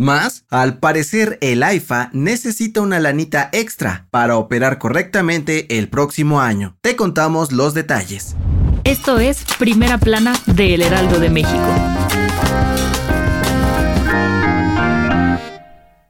Más, al parecer el AIFA necesita una lanita extra para operar correctamente el próximo año. Te contamos los detalles. Esto es Primera Plana de El Heraldo de México.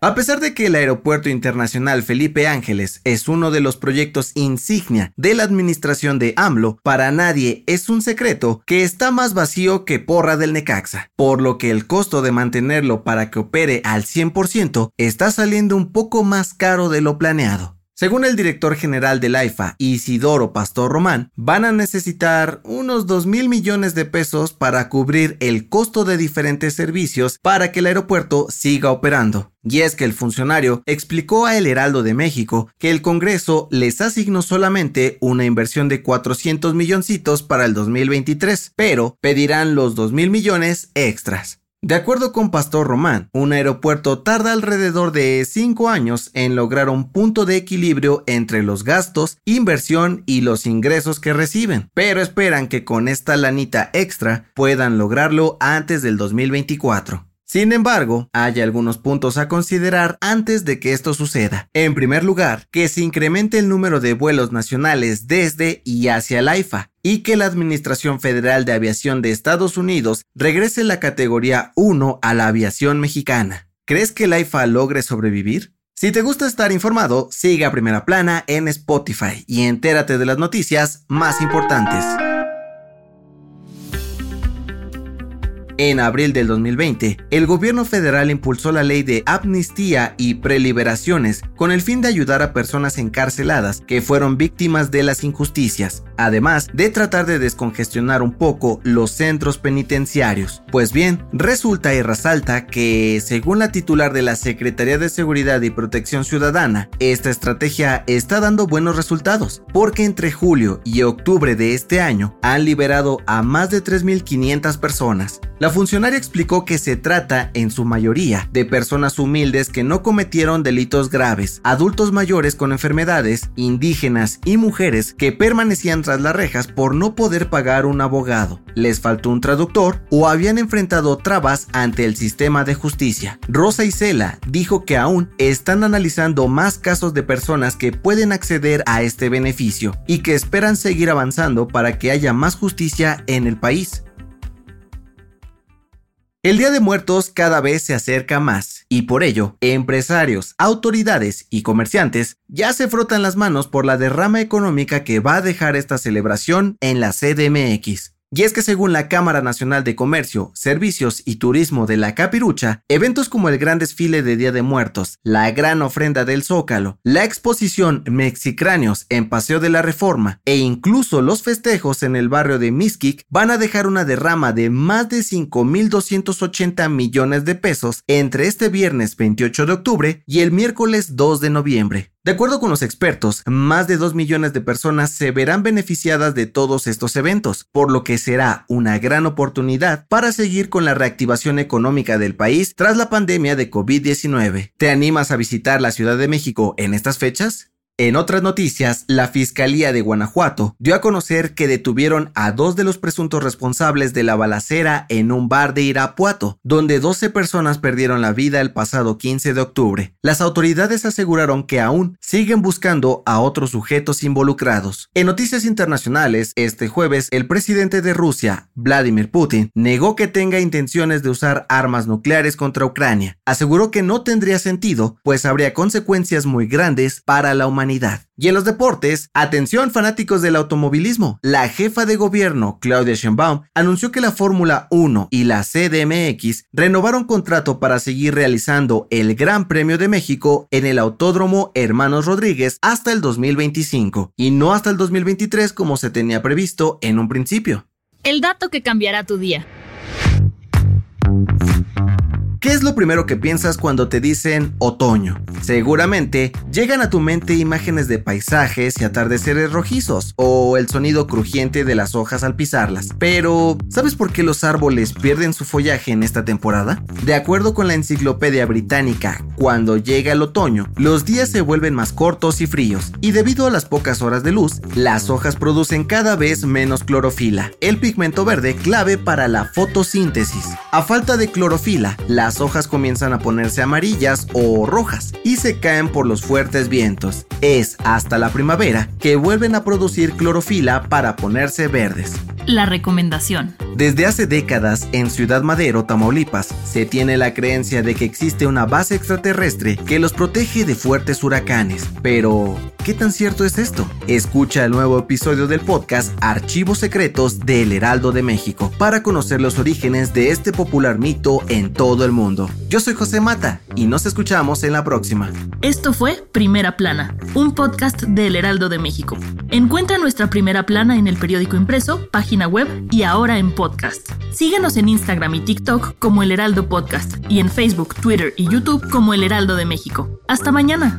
A pesar de que el Aeropuerto Internacional Felipe Ángeles es uno de los proyectos insignia de la administración de AMLO, para nadie es un secreto que está más vacío que porra del Necaxa, por lo que el costo de mantenerlo para que opere al 100% está saliendo un poco más caro de lo planeado. Según el director general del AIFA, Isidoro Pastor Román, van a necesitar unos 2 mil millones de pesos para cubrir el costo de diferentes servicios para que el aeropuerto siga operando. Y es que el funcionario explicó a El Heraldo de México que el Congreso les asignó solamente una inversión de 400 milloncitos para el 2023, pero pedirán los 2 mil millones extras. De acuerdo con Pastor Román, un aeropuerto tarda alrededor de 5 años en lograr un punto de equilibrio entre los gastos, inversión y los ingresos que reciben, pero esperan que con esta lanita extra puedan lograrlo antes del 2024. Sin embargo, hay algunos puntos a considerar antes de que esto suceda. En primer lugar, que se incremente el número de vuelos nacionales desde y hacia el AIFA y que la Administración Federal de Aviación de Estados Unidos regrese la categoría 1 a la aviación mexicana. ¿Crees que el AIFA logre sobrevivir? Si te gusta estar informado, sigue a Primera Plana en Spotify y entérate de las noticias más importantes. En abril del 2020, el gobierno federal impulsó la ley de amnistía y preliberaciones con el fin de ayudar a personas encarceladas que fueron víctimas de las injusticias, además de tratar de descongestionar un poco los centros penitenciarios. Pues bien, resulta y resalta que, según la titular de la Secretaría de Seguridad y Protección Ciudadana, esta estrategia está dando buenos resultados, porque entre julio y octubre de este año han liberado a más de 3.500 personas. La funcionaria explicó que se trata, en su mayoría, de personas humildes que no cometieron delitos graves, adultos mayores con enfermedades, indígenas y mujeres que permanecían tras las rejas por no poder pagar un abogado, les faltó un traductor o habían enfrentado trabas ante el sistema de justicia. Rosa Isela dijo que aún están analizando más casos de personas que pueden acceder a este beneficio y que esperan seguir avanzando para que haya más justicia en el país. El Día de Muertos cada vez se acerca más y por ello, empresarios, autoridades y comerciantes ya se frotan las manos por la derrama económica que va a dejar esta celebración en la CDMX. Y es que según la Cámara Nacional de Comercio, Servicios y Turismo de la Capirucha, eventos como el Gran Desfile de Día de Muertos, la Gran Ofrenda del Zócalo, la exposición Mexicráneos en Paseo de la Reforma e incluso los festejos en el barrio de Mixquic van a dejar una derrama de más de 5.280 millones de pesos entre este viernes 28 de octubre y el miércoles 2 de noviembre. De acuerdo con los expertos, más de 2 millones de personas se verán beneficiadas de todos estos eventos, por lo que será una gran oportunidad para seguir con la reactivación económica del país tras la pandemia de COVID-19. ¿Te animas a visitar la Ciudad de México en estas fechas? En otras noticias, la Fiscalía de Guanajuato dio a conocer que detuvieron a dos de los presuntos responsables de la balacera en un bar de Irapuato, donde 12 personas perdieron la vida el pasado 15 de octubre. Las autoridades aseguraron que aún siguen buscando a otros sujetos involucrados. En noticias internacionales, este jueves, el presidente de Rusia, Vladimir Putin, negó que tenga intenciones de usar armas nucleares contra Ucrania. Aseguró que no tendría sentido, pues habría consecuencias muy grandes para la humanidad Y en los deportes, atención fanáticos del automovilismo, la jefa de gobierno, Claudia Sheinbaum, anunció que la Fórmula 1 y la CDMX renovaron contrato para seguir realizando el Gran Premio de México en el Autódromo Hermanos Rodríguez hasta el 2025 y no hasta el 2023 como se tenía previsto en un principio. El dato que cambiará tu día. ¿Qué es lo primero que piensas cuando te dicen otoño? Seguramente llegan a tu mente imágenes de paisajes y atardeceres rojizos o el sonido crujiente de las hojas al pisarlas. Pero, ¿sabes por qué los árboles pierden su follaje en esta temporada? De acuerdo con la enciclopedia británica, cuando llega el otoño, los días se vuelven más cortos y fríos, y debido a las pocas horas de luz, las hojas producen cada vez menos clorofila, el pigmento verde clave para la fotosíntesis. A falta de clorofila, la las hojas comienzan a ponerse amarillas o rojas y se caen por los fuertes vientos. Es hasta la primavera que vuelven a producir clorofila para ponerse verdes. La recomendación. Desde hace décadas en Ciudad Madero, Tamaulipas, se tiene la creencia de que existe una base extraterrestre que los protege de fuertes huracanes. Pero, ¿qué tan cierto es esto? Escucha el nuevo episodio del podcast Archivos Secretos del Heraldo de México para conocer los orígenes de este popular mito en todo el mundo. Yo soy José Mata y nos escuchamos en la próxima. Esto fue Primera Plana, un podcast del Heraldo de México. Encuentra nuestra Primera Plana en el periódico impreso, página web y ahora en podcast. Síguenos en Instagram y TikTok como El Heraldo Podcast y en Facebook, Twitter y YouTube como El Heraldo de México. Hasta mañana.